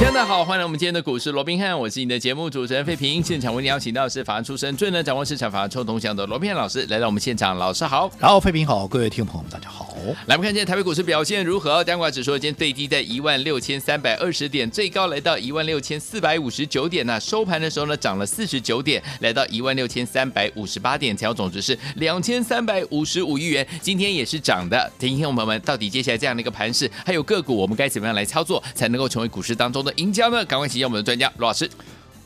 大家好，欢迎来我们今天的股市罗宾汉，我是你的节目主持人费平。现场为你邀请到的是法案出身、最能掌握市场法案臭动向的罗宾汉老师来到我们现场，老师好，然后费平好，各位听众朋友们大家好。来，我们看今天台北股市表现如何？加权指数今天最低在一万六千三百二十点，最高来到一万六千四百五十九点呢、啊。收盘的时候呢，涨了四十九点，来到一万六千三百五十八点，成交总值是两千三百五十五亿元。今天也是涨的。听听我们们到底接下来这样的一个盘势，还有个股，我们该怎么样来操作，才能够成为股市当中的赢家呢？赶快请教我们的专家罗老师。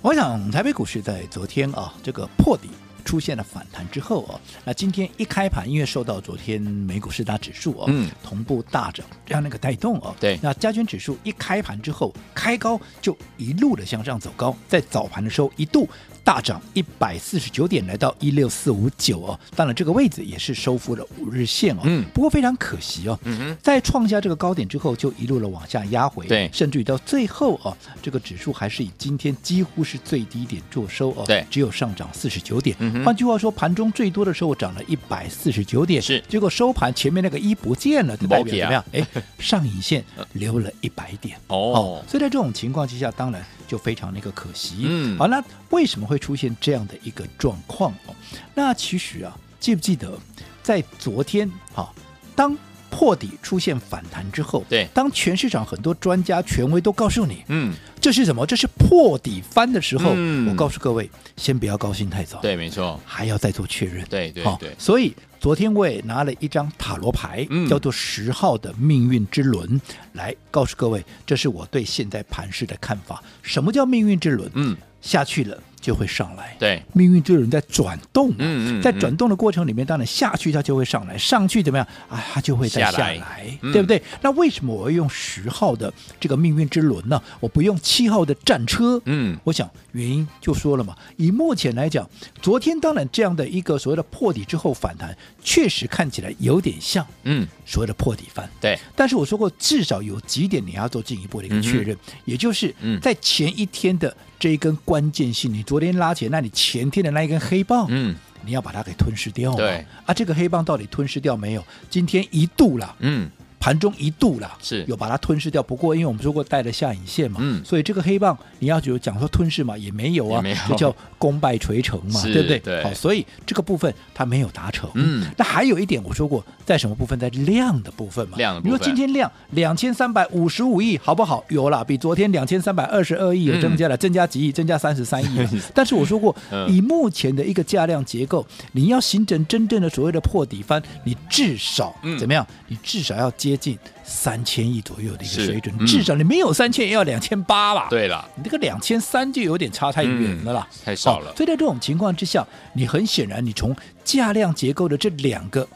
我想台北股市在昨天啊，这个破底出现了反弹之后啊，那今天一开盘，因为受到昨天美股四大指数哦，嗯，同步大涨这样的一个带动哦，对，那加权指数一开盘之后开高就一路的向上走高，在早盘的时候一度。大涨一百四十九点，来到一六四五九哦。当然，这个位置也是收复了五日线哦。嗯。不过非常可惜哦。嗯。在创下这个高点之后，就一路的往下压回。对。甚至于到最后哦，这个指数还是以今天几乎是最低点做收哦。对。只有上涨四十九点。嗯。换句话说，盘中最多的时候涨了一百四十九点。是。结果收盘前面那个一不见了，就代表怎么样？哎，上影线 留了一百点。哦。哦。所以在这种情况之下，当然。就非常那个可惜，嗯，好，那为什么会出现这样的一个状况哦？那其实啊，记不记得在昨天哈，当破底出现反弹之后，对，当全市场很多专家权威都告诉你，嗯，这是什么？这是破底翻的时候，嗯，我告诉各位，先不要高兴太早，对，没错，还要再做确认，对对对，所以。昨天我也拿了一张塔罗牌，嗯、叫做十号的命运之轮，来告诉各位，这是我对现在盘势的看法。什么叫命运之轮？嗯，下去了。就会上来，对，命运之轮在转动，嗯，嗯嗯，在转动的过程里面，当然下去它就会上来，上去怎么样啊？它就会再下来，下来对不对？嗯、那为什么我要用十号的这个命运之轮呢？我不用七号的战车？嗯，我想原因就说了嘛。以目前来讲，昨天当然这样的一个所谓的破底之后反弹，确实看起来有点像，嗯，所谓的破底翻，对。但是我说过，至少有几点你要做进一步的一个确认，嗯、也就是在前一天的。这一根关键性，你昨天拉起来，那你前天的那一根黑棒，嗯，你要把它给吞噬掉。对啊，这个黑棒到底吞噬掉没有？今天一度了，嗯。盘中一度了，是有把它吞噬掉。不过，因为我们说过带了下影线嘛，嗯，所以这个黑棒你要就讲说吞噬嘛，也没有啊，就叫功败垂成嘛，对不对？对，好，所以这个部分它没有达成。嗯，那还有一点我说过，在什么部分？在量的部分嘛。量的部分。你说今天量两千三百五十五亿，好不好？有了，比昨天两千三百二十二亿也增加了，增加几亿？增加三十三亿。但是我说过，以目前的一个价量结构，你要形成真正的所谓的破底翻，你至少怎么样？你至少要接近。三千亿左右的一个水准，嗯、至少你没有三千也要两千八吧？对了，你这个两千三就有点差太远了啦，嗯、太少了、哦。所以在这种情况之下，你很显然你从价量结构的这两个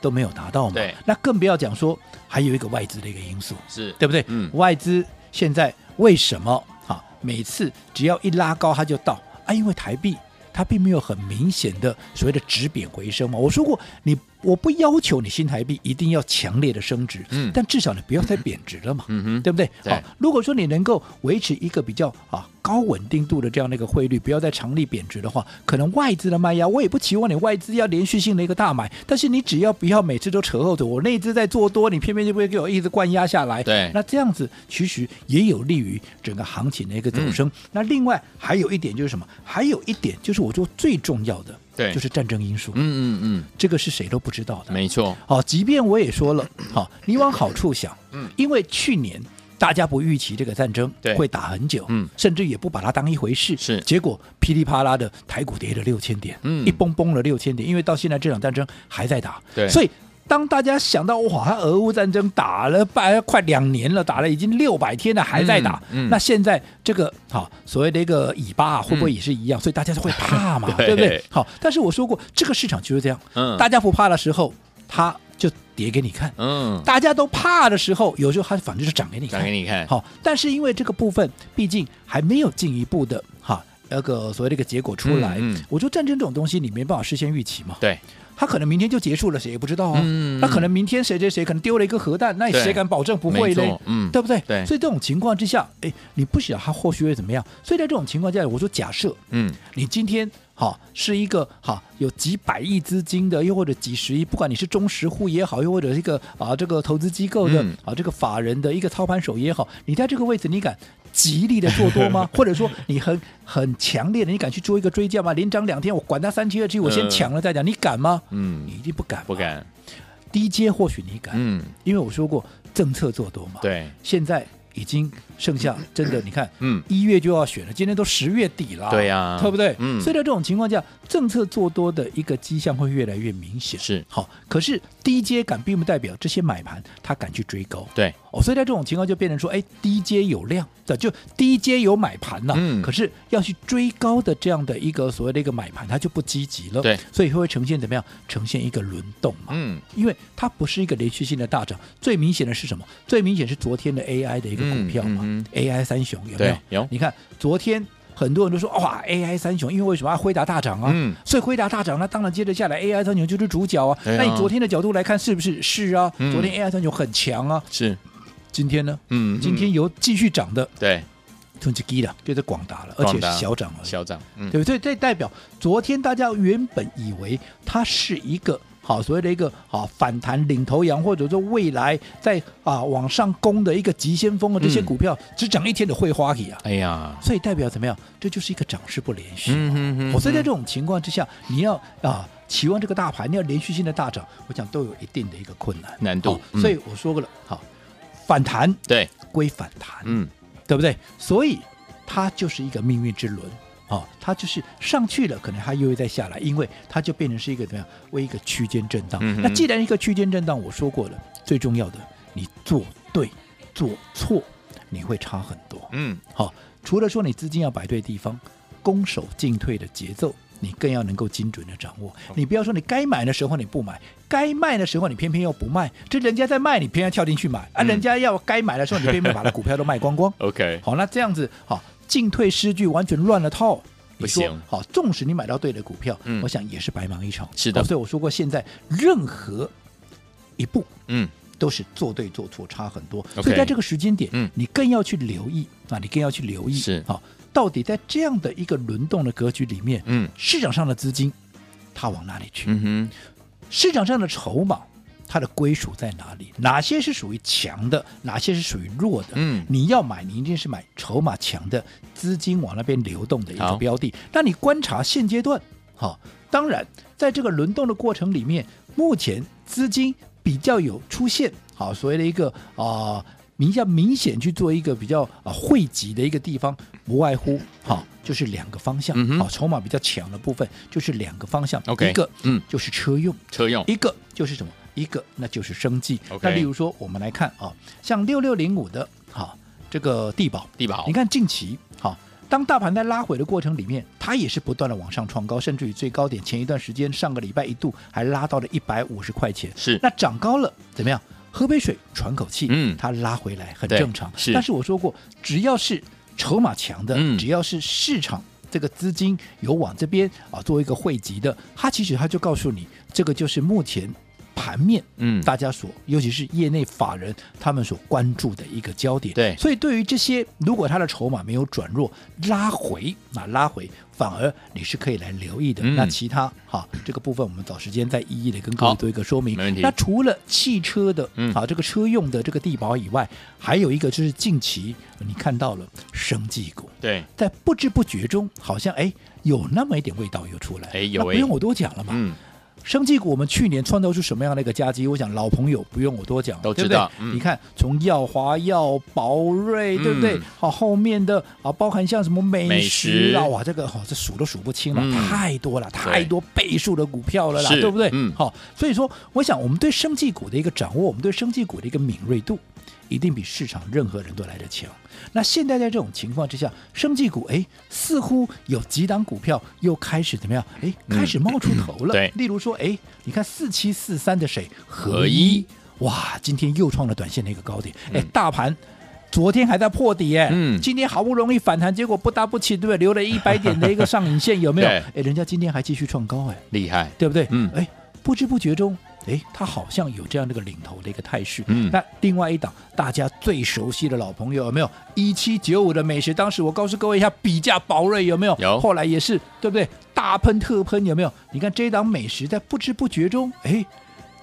都没有达到嘛？对，那更不要讲说还有一个外资的一个因素，是对不对？嗯，外资现在为什么啊？每次只要一拉高它就到啊？因为台币它并没有很明显的所谓的止贬回升嘛。我说过你。我不要求你新台币一定要强烈的升值，嗯，但至少你不要再贬值了嘛，嗯哼，对不对？对好，如果说你能够维持一个比较啊高稳定度的这样的一个汇率，不要再强力贬值的话，可能外资的卖压，我也不期望你外资要连续性的一个大买，但是你只要不要每次都扯后腿，我内资在做多，你偏偏就不会给我一直灌压下来，对，那这样子其实也有利于整个行情的一个走升。嗯、那另外还有一点就是什么？还有一点就是我说最重要的。对，就是战争因素。嗯嗯嗯，这个是谁都不知道的。没错。好，即便我也说了，好，你往好处想，嗯，因为去年大家不预期这个战争会打很久，嗯，甚至也不把它当一回事，是。结果噼里啪啦的台股跌了六千点，嗯，一崩崩了六千点，因为到现在这场战争还在打，对，所以。当大家想到哇，俄乌战争打了半快两年了，打了已经六百天了，还在打，嗯嗯、那现在这个好所谓的一个尾巴啊，会不会也是一样？嗯、所以大家就会怕嘛，对，对不对？好，但是我说过，这个市场就是这样，嗯，大家不怕的时候，它就跌给你看，嗯，大家都怕的时候，有时候它反正就涨给你看，涨给你看。好，但是因为这个部分毕竟还没有进一步的哈。那个所谓的一个结果出来。嗯嗯、我说战争这种东西，你没办法事先预期嘛。对。他可能明天就结束了，谁也不知道啊。嗯、那可能明天谁谁谁可能丢了一个核弹，那谁敢保证不会嘞？嗯，对不对？对。所以这种情况之下，哎，你不晓得他后续会怎么样。所以在这种情况下，我说假设，嗯，你今天好是一个好有几百亿资金的，又或者几十亿，不管你是中实户也好，又或者一个啊这个投资机构的、嗯、啊这个法人的一个操盘手也好，你在这个位置，你敢？极力的做多吗？或者说你很很强烈的，你敢去做一个追加吗？连涨两天，我管它三七二七，我先抢了再讲，呃、你敢吗？嗯，你一定不敢，不敢。低阶或许你敢，嗯，因为我说过政策做多嘛。对，现在。已经剩下真的，你看，嗯，一月就要选了，今天都十月底了，对呀，对不对？嗯，所以在这种情况下，政策做多的一个迹象会越来越明显。是，好，可是低阶感并不代表这些买盘他敢去追高，对，哦，所以在这种情况就变成说，哎，低阶有量的，就低阶有买盘了，嗯，可是要去追高的这样的一个所谓的一个买盘，它就不积极了，对，所以会呈现怎么样？呈现一个轮动嘛，嗯，因为它不是一个连续性的大涨，最明显的是什么？最明显是昨天的 AI 的一个股票嘛。嗯嗯 AI 三雄有没有？有。你看昨天很多人都说哇，AI 三雄，因为为什么？辉达大涨啊，嗯，所以辉达大涨，那当然接着下来 AI 三雄就是主角啊。那你昨天的角度来看，是不是？是啊，昨天 AI 三雄很强啊。是。今天呢？嗯，今天有继续涨的。对。突击机了，就是广达了，而且小涨了。小涨，对不对？这代表昨天大家原本以为它是一个。好，所谓的一个啊反弹领头羊，或者说未来在啊往上攻的一个急先锋的这些股票，嗯、只涨一天的会花起啊！哎呀，所以代表怎么样？这就是一个涨势不连续。嗯哼哼。所以在这种情况之下，你要啊期望这个大盘你要连续性的大涨，我想都有一定的一个困难难度。所以我说过了，好，反弹对归反弹，嗯，对不对？所以它就是一个命运之轮。哦，它就是上去了，可能它又会再下来，因为它就变成是一个怎么样？为一个区间震荡。嗯、那既然一个区间震荡，我说过了，最重要的，你做对做错，你会差很多。嗯，好、哦，除了说你资金要摆对地方，攻守进退的节奏，你更要能够精准的掌握。哦、你不要说你该买的时候你不买，该卖的时候你偏偏又不卖，这人家在卖，你偏要跳进去买，啊，人家要该买的时候，你偏偏把它股票都卖光光。OK，好，那这样子好。进退失据，完全乱了套。不行，好，纵使你买到对的股票，嗯，我想也是白忙一场。是的，所以我说过，现在任何一步，嗯，都是做对做错差很多。所以在这个时间点，嗯，你更要去留意啊，你更要去留意，是好，到底在这样的一个轮动的格局里面，嗯，市场上的资金它往哪里去？嗯哼，市场上的筹码。它的归属在哪里？哪些是属于强的？哪些是属于弱的？嗯，你要买，你一定是买筹码强的，资金往那边流动的一个标的。那你观察现阶段，好，当然在这个轮动的过程里面，目前资金比较有出现，好，所谓的一个啊，比较明显去做一个比较啊汇集的一个地方，不外乎好就是两个方向，好，筹码比较强的部分就是两个方向，OK，一个嗯就是车用，车用，一个就是什么？一个那就是生技，Okay. 那例如说我们来看啊，像六六零五的哈这个地保，地保，你看近期哈，当大盘在拉回的过程里面，它也是不断的往上创高，甚至于最高点前一段时间上个礼拜一度还拉到了一百五十块钱，是那涨高了怎么样？喝杯水喘口气，嗯，它拉回来很正常，是。但是我说过，只要是筹码强的，嗯，只要是市场这个资金有往这边啊做一个汇集的，它其实它就告诉你，这个就是目前。盘面，嗯，大家所，尤其是业内法人他们所关注的一个焦点，对，所以对于这些，如果他的筹码没有转弱，拉回，那拉回反而你是可以来留意的。嗯、那其他，哈，这个部分我们找时间再一一的跟各位做一个说明。没问题。那除了汽车的，嗯，啊，这个车用的这个地保以外，还有一个就是近期你看到了生技股，对，在不知不觉中，好像哎有那么一点味道又出来，哎有，哎不用我多讲了嘛，嗯。生技股，我们去年创造出什么样的一个佳绩？我想老朋友不用我多讲，都知道。对不对？嗯、你看，从耀华耀、宝瑞，对不对？好、嗯，后面的啊，包含像什么美食啊，哇，这个好，这数都数不清了，嗯、太多了，太多倍数的股票了啦，对，不对？嗯，好，所以说，我想我们对生技股的一个掌握，我们对生技股的一个敏锐度。一定比市场任何人都来得强。那现在在这种情况之下，生技股哎，似乎有几档股票又开始怎么样？哎，开始冒出头了。嗯、对，例如说，哎，你看四七四三的谁？合一，哇，今天又创了短线的一个高点。哎，大盘昨天还在破底哎，嗯，今天好不容易反弹，结果不搭不起，对不对？留了一百点的一个上影线，有没有？哎，人家今天还继续创高哎，厉害，对不对？嗯，哎，不知不觉中，哎，它好像有这样的一个领头的一个态势。嗯，那另外一档大家最熟悉的老朋友有没有？一七九五的美食，当时我告诉各位一下，比价宝瑞有没有？有。后来也是对不对？大喷特喷有没有？你看这一档美食在不知不觉中，哎，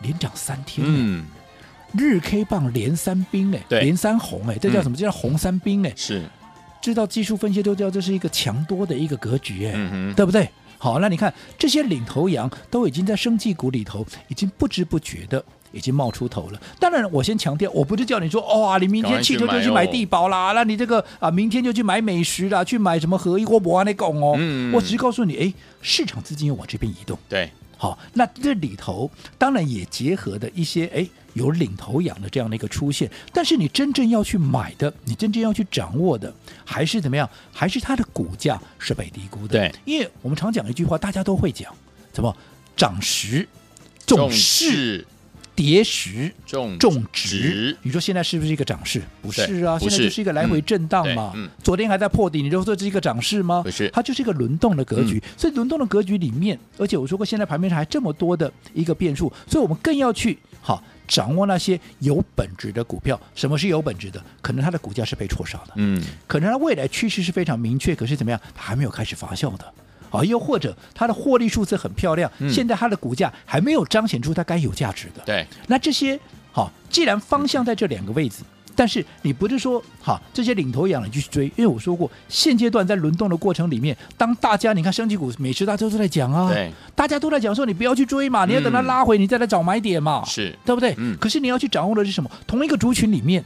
连涨三天。嗯。日 K 棒连三兵哎，连三红哎，这叫什么？这叫红三兵哎。是，知道技术分析都知道这是一个强多的一个格局哎，嗯，对不对？好，那你看这些领头羊都已经在生技股里头，已经不知不觉的已经冒出头了。当然，我先强调，我不是叫你说哇，你明天汽车就去买地保啦，那你这个啊，明天就去买美食啦，去买什么合一锅博安那拱哦。嗯，我只是告诉你，哎，市场资金要往这边移动。对，好，那这里头当然也结合的一些哎。有领头羊的这样的一个出现，但是你真正要去买的，你真正要去掌握的，还是怎么样？还是它的股价是被低估的。对，因为我们常讲一句话，大家都会讲，怎么涨时重势，跌时种种植。你说现在是不是一个涨势？不是啊，现在就是一个来回震荡嘛。嗯，昨天还在破底，你就说这是一个涨势吗？不是，它就是一个轮动的格局。嗯，所以轮动的格局里面，而且我说过，现在盘面上还这么多的一个变数，所以我们更要去好。掌握那些有本质的股票，什么是有本质的？可能它的股价是被错杀的，嗯，可能它未来趋势是非常明确，可是怎么样，它还没有开始发酵的，啊，又或者它的获利数字很漂亮，嗯、现在它的股价还没有彰显出它该有价值的，对，那这些好，既然方向在这两个位置。但是你不是说哈这些领头羊你就去追，因为我说过现阶段在轮动的过程里面，当大家你看升级股、美食大家都在讲啊，大家都在讲说你不要去追嘛，你要等它拉回，你再来找买点嘛，是、嗯、对不对？嗯。可是你要去掌握的是什么？同一个族群里面，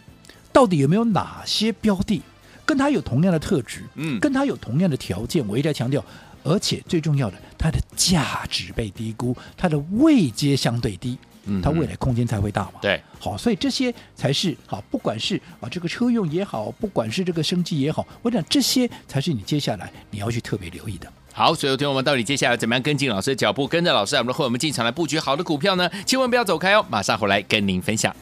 到底有没有哪些标的跟它有同样的特质，嗯，跟它有同样的条件？我一直在强调，而且最重要的，它的价值被低估，它的位阶相对低。它未来空间才会大嘛？对，好，所以这些才是好，不管是啊这个车用也好，不管是这个升级也好，我讲这些才是你接下来你要去特别留意的。好，所以有听我们到底接下来怎么样跟进老师的脚步，跟着老师我们的会我们进场来布局好的股票呢？千万不要走开哦，马上回来跟您分享。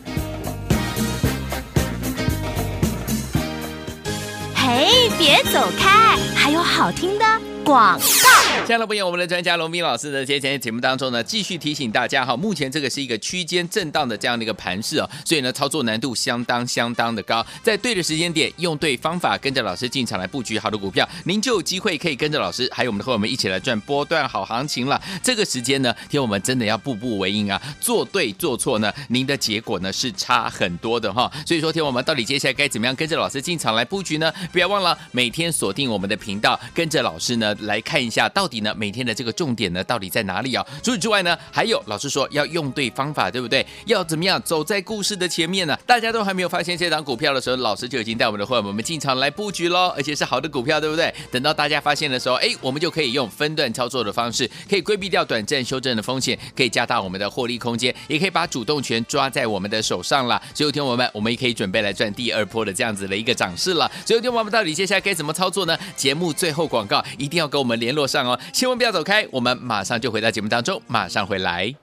嘿，别走开，还有好听的广告。亲爱的朋友，我们的专家龙斌老师呢，今天节目当中呢，继续提醒大家哈，目前这个是一个区间震荡的这样的一个盘势哦，所以呢，操作难度相当相当的高，在对的时间点，用对方法，跟着老师进场来布局好的股票，您就有机会可以跟着老师，还有我们的伙伴们一起来赚波段好行情了。这个时间呢，听我们真的要步步为营啊，做对做错呢，您的结果呢是差很多的哈。所以说，听我们到底接下来该怎么样跟着老师进场来布局呢？不要忘了每天锁定我们的频道，跟着老师呢来看一下到到底。呢，每天的这个重点呢，到底在哪里啊？除此之外呢，还有老师说要用对方法，对不对？要怎么样走在故事的前面呢？大家都还没有发现这档股票的时候，老师就已经带我们的伙伴们进场来布局喽，而且是好的股票，对不对？等到大家发现的时候，哎，我们就可以用分段操作的方式，可以规避掉短暂修正的风险，可以加大我们的获利空间，也可以把主动权抓在我们的手上了。所以，听我们，我们也可以准备来赚第二波的这样子的一个涨势了。所以，听我们到底接下来该怎么操作呢？节目最后广告一定要跟我们联络上哦。千万不要走开，我们马上就回到节目当中，马上回来。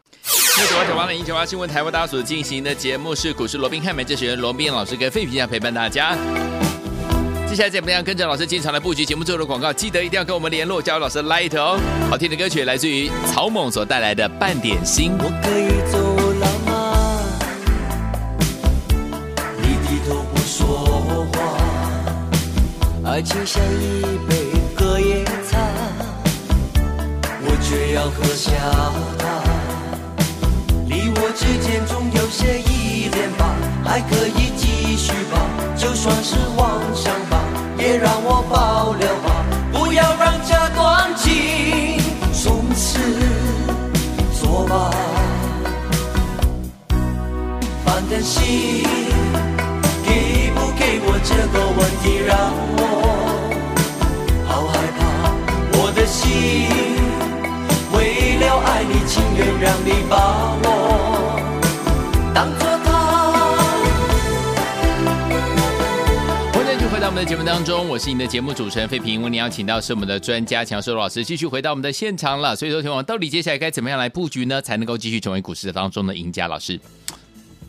六九八九八零一九八新闻台为大家所进行的节目是股市罗宾汉美这学员罗宾老师跟费皮酱陪伴大家。接下来怎么样跟着老师进场来布局节目最后的广告？记得一定要跟我们联络，加入老师的 Light 哦。好听的歌曲来自于草蜢所带来的《半点心》。我可以走了吗？你低头不说话，爱情像一杯却要喝下它，你我之间总有些依恋吧，还可以继续吧，就算是妄想吧，也让我保留吧，不要让这段情从此作罢。半点心，给不给我这个问题让我好害怕，我的心。我爱你，情愿让你把我当作他。欢迎回到我们的节目当中，我是你的节目主持人费平。为你邀请到是我们的专家强硕罗老师，继续回到我们的现场了。所以说，天王到底接下来该怎么样来布局呢？才能够继续成为股市当中的赢家？老师，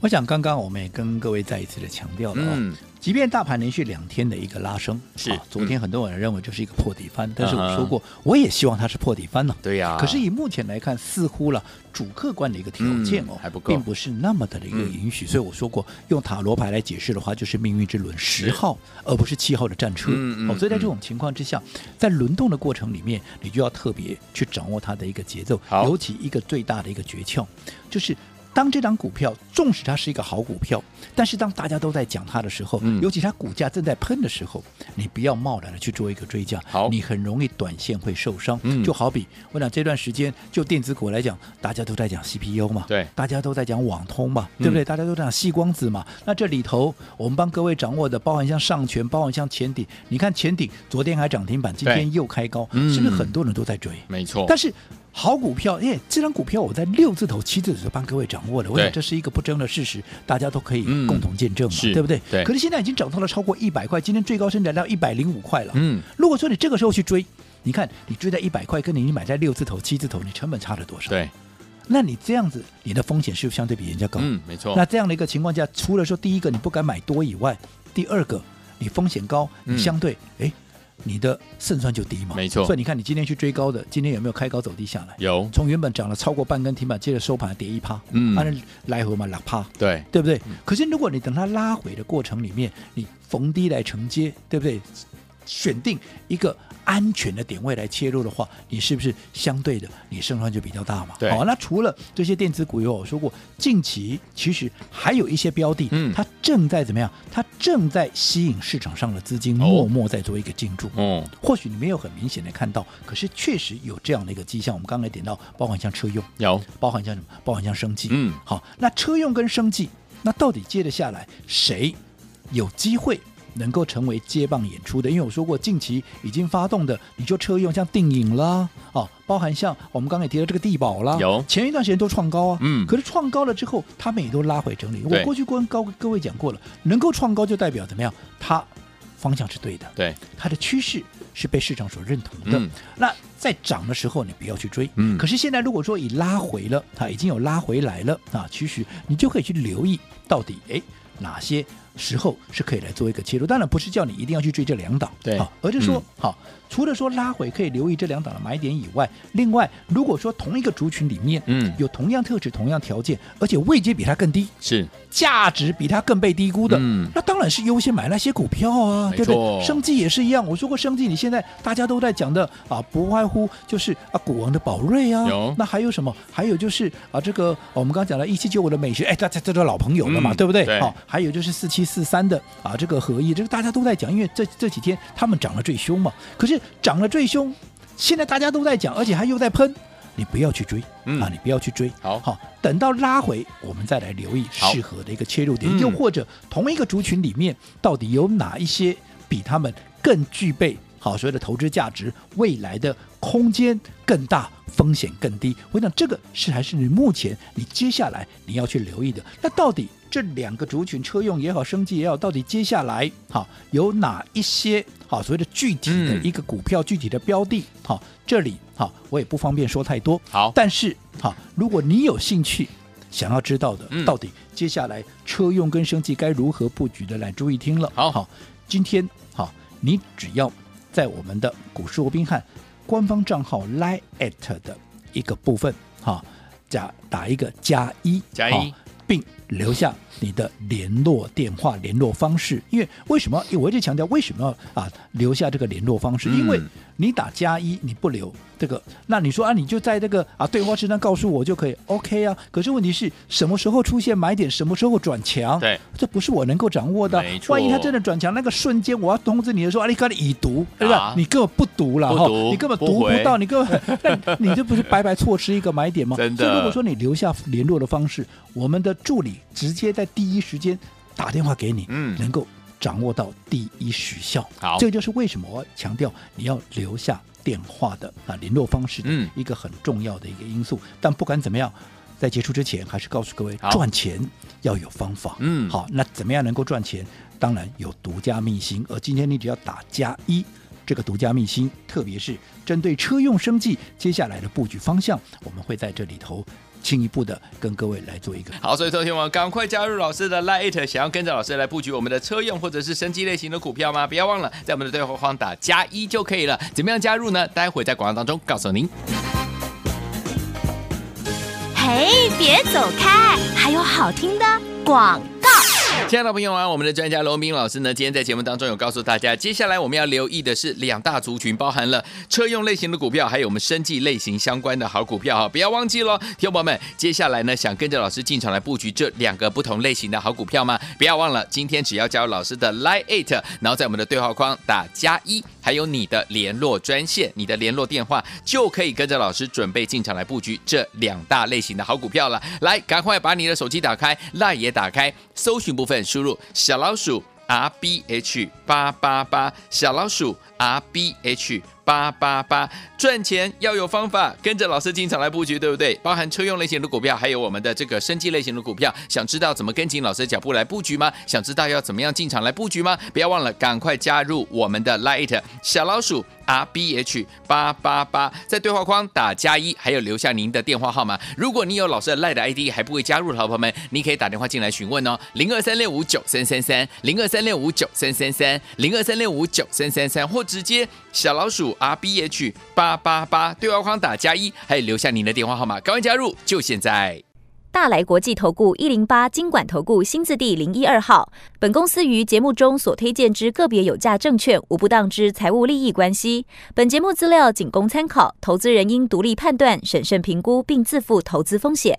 我想刚刚我们也跟各位再一次的强调了，嗯，即便大盘连续两天的一个拉升，是、啊、昨天很多人认为就是一个破底翻，嗯、但是我说过，我也希望它是破底翻呢。对呀、啊。可是以目前来看，似乎了主客观的一个条件哦，嗯、还不够，并不是那么的一个允许。嗯、所以我说过，用塔罗牌来解释的话，就是命运之轮十号，而不是七号的战车。嗯嗯、哦。所以在这种情况之下，在轮动的过程里面，你就要特别去掌握它的一个节奏。尤其一个最大的一个诀窍，就是。当这张股票，纵使它是一个好股票，但是当大家都在讲它的时候，嗯、尤其它股价正在喷的时候，你不要贸然的去做一个追加，好，你很容易短线会受伤。嗯、就好比我讲这段时间，就电子股来讲，大家都在讲 CPU 嘛，对，大家都在讲网通嘛，对不对？嗯、大家都在讲细光子嘛。那这里头，我们帮各位掌握的，包含像上权，包含像前顶，你看前顶昨天还涨停板，今天又开高，是不是很多人都在追？没错，但是。好股票，耶！这张股票我在六字头、七字头帮各位掌握了，我想这是一个不争的事实，大家都可以共同见证嘛，嗯、对不对？对。可是现在已经涨到了超过一百块，今天最高升来到一百零五块了。嗯。如果说你这个时候去追，你看你追在一百块，跟你买在六字头、七字头，你成本差了多少？对。那你这样子，你的风险是不是相对比人家高？嗯，没错。那这样的一个情况下，除了说第一个你不敢买多以外，第二个你风险高，你相对哎。嗯你的胜算就低嘛，没错。所以你看，你今天去追高的，今天有没有开高走低下来？有。从原本涨了超过半根停板，接着收盘跌一趴，嗯，按来回嘛两趴，对，对不对？嗯、可是如果你等它拉回的过程里面，你逢低来承接，对不对？选定一个安全的点位来切入的话，你是不是相对的你胜算就比较大嘛？对。好，那除了这些电子股，有我说过，近期其实还有一些标的，嗯，它正在怎么样？它正在吸引市场上的资金，默默在做一个进驻。哦，或许你没有很明显的看到，可是确实有这样的一个迹象。我们刚才点到，包含像车用，有，包含像什么？包含像生技。嗯，好，那车用跟生技，那到底接着下来谁有机会？能够成为接棒演出的，因为我说过，近期已经发动的，你就车用像定影啦，哦，包含像我们刚才提到这个地保啦，有前一段时间都创高啊，嗯，可是创高了之后，他们也都拉回整理。我过去跟高各位讲过了，能够创高就代表怎么样？它方向是对的，对，它的趋势是被市场所认同的。嗯、那在涨的时候，你不要去追，嗯，可是现在如果说已拉回了，它已经有拉回来了啊，其实你就可以去留意到底哎哪些。时候是可以来做一个切入，当然不是叫你一定要去追这两档，对，好，而是说，嗯、好，除了说拉回可以留意这两档的买点以外，另外，如果说同一个族群里面，嗯，有同样特质、同样条件，而且位阶比它更低，是。价值比它更被低估的，嗯，那当然是优先买那些股票啊，对不对？生计也是一样，我说过生计，你现在大家都在讲的啊，不外乎就是啊，股王的宝瑞啊，有，那还有什么？还有就是啊，这个、啊、我们刚刚讲了一七九五的美学，哎，这这这都老朋友了嘛，嗯、对不对？对，好，还有就是四七四三的。啊，这个合一，这个大家都在讲，因为这这几天他们涨得最凶嘛。可是涨得最凶，现在大家都在讲，而且还又在喷，你不要去追、嗯、啊，你不要去追。好，好，等到拉回，我们再来留意适合的一个切入点，嗯、又或者同一个族群里面，到底有哪一些比他们更具备好所谓的投资价值，未来的空间更大，风险更低。我想这个是还是你目前你接下来你要去留意的。那到底？这两个族群，车用也好，升级也好，到底接下来好有哪一些好所谓的具体的一个股票、嗯、具体的标的？好，这里好我也不方便说太多。好，但是好，如果你有兴趣想要知道的，嗯、到底接下来车用跟升级该如何布局的，来注意听了。好，好，今天好，你只要在我们的股市罗宾汉官方账号 li at 的一个部分，哈，加打一个加一加一。并留下你的联络电话、联络方式，因为为什么？我一直强调为什么要啊留下这个联络方式？因为你打加一，你不留这个，那你说啊，你就在这个啊对话室上告诉我就可以，OK 啊。可是问题是什么时候出现买点，什么时候转强？对，这不是我能够掌握的。万一他真的转强，那个瞬间我要通知你的时候，啊，你赶紧已读，对吧？啊、你根本不读了哈，你根本读不到，你根本，那你这不是白白错失一个买点吗？真的。所以如果说你留下联络的方式，我们的助理直接在第一时间打电话给你，嗯，能够。掌握到第一时效，好，这就是为什么我强调你要留下电话的啊联络方式嗯一个很重要的一个因素。嗯、但不管怎么样，在结束之前，还是告诉各位，赚钱要有方法。嗯，好，那怎么样能够赚钱？当然有独家秘辛。而今天你只要打加一，这个独家秘辛，特别是针对车用生计接下来的布局方向，我们会在这里头进一步的跟各位来做一个好。所以昨天我们赶快加入老师的 Lite，想要跟着老师来布局我们的车用或者是生机类型的股票吗？不要忘了在我们的对话框打加一就可以了。怎么样加入呢？待会在广告当中告诉您。嘿，别走开，还有好听的广告。亲爱的朋友啊，我们的专家罗斌老师呢，今天在节目当中有告诉大家，接下来我们要留意的是两大族群，包含了车用类型的股票，还有我们生计类型相关的好股票哈，不要忘记喽，听众友们，接下来呢，想跟着老师进场来布局这两个不同类型的好股票吗？不要忘了，今天只要加入老师的 Line Eight，然后在我们的对话框打加一，还有你的联络专线、你的联络电话，就可以跟着老师准备进场来布局这两大类型的好股票了。来，赶快把你的手机打开 lie 也打开，搜寻部分本输入小老鼠 R B H 八八八，小老鼠 R B H 八八八，赚钱要有方法，跟着老师进场来布局，对不对？包含车用类型的股票，还有我们的这个生技类型的股票，想知道怎么跟紧老师的脚步来布局吗？想知道要怎么样进场来布局吗？不要忘了，赶快加入我们的 Light 小老鼠 R B H 八八八，在对话框打加一，还有留下您的电话号码。如果你有老师的 Light ID 还不会加入的好朋友们，你可以打电话进来询问哦，零二三六五九三三三，零二三六五九三三三，零二三六五九三三三，或直接小老鼠。R B H 八八八对话框打加一，还有留下您的电话号码，赶快加入，就现在！大来国际投顾一零八金管投顾新字第零一二号，本公司于节目中所推荐之个别有价证券，无不当之财务利益关系。本节目资料仅供参考，投资人应独立判断、审慎评估，并自负投资风险。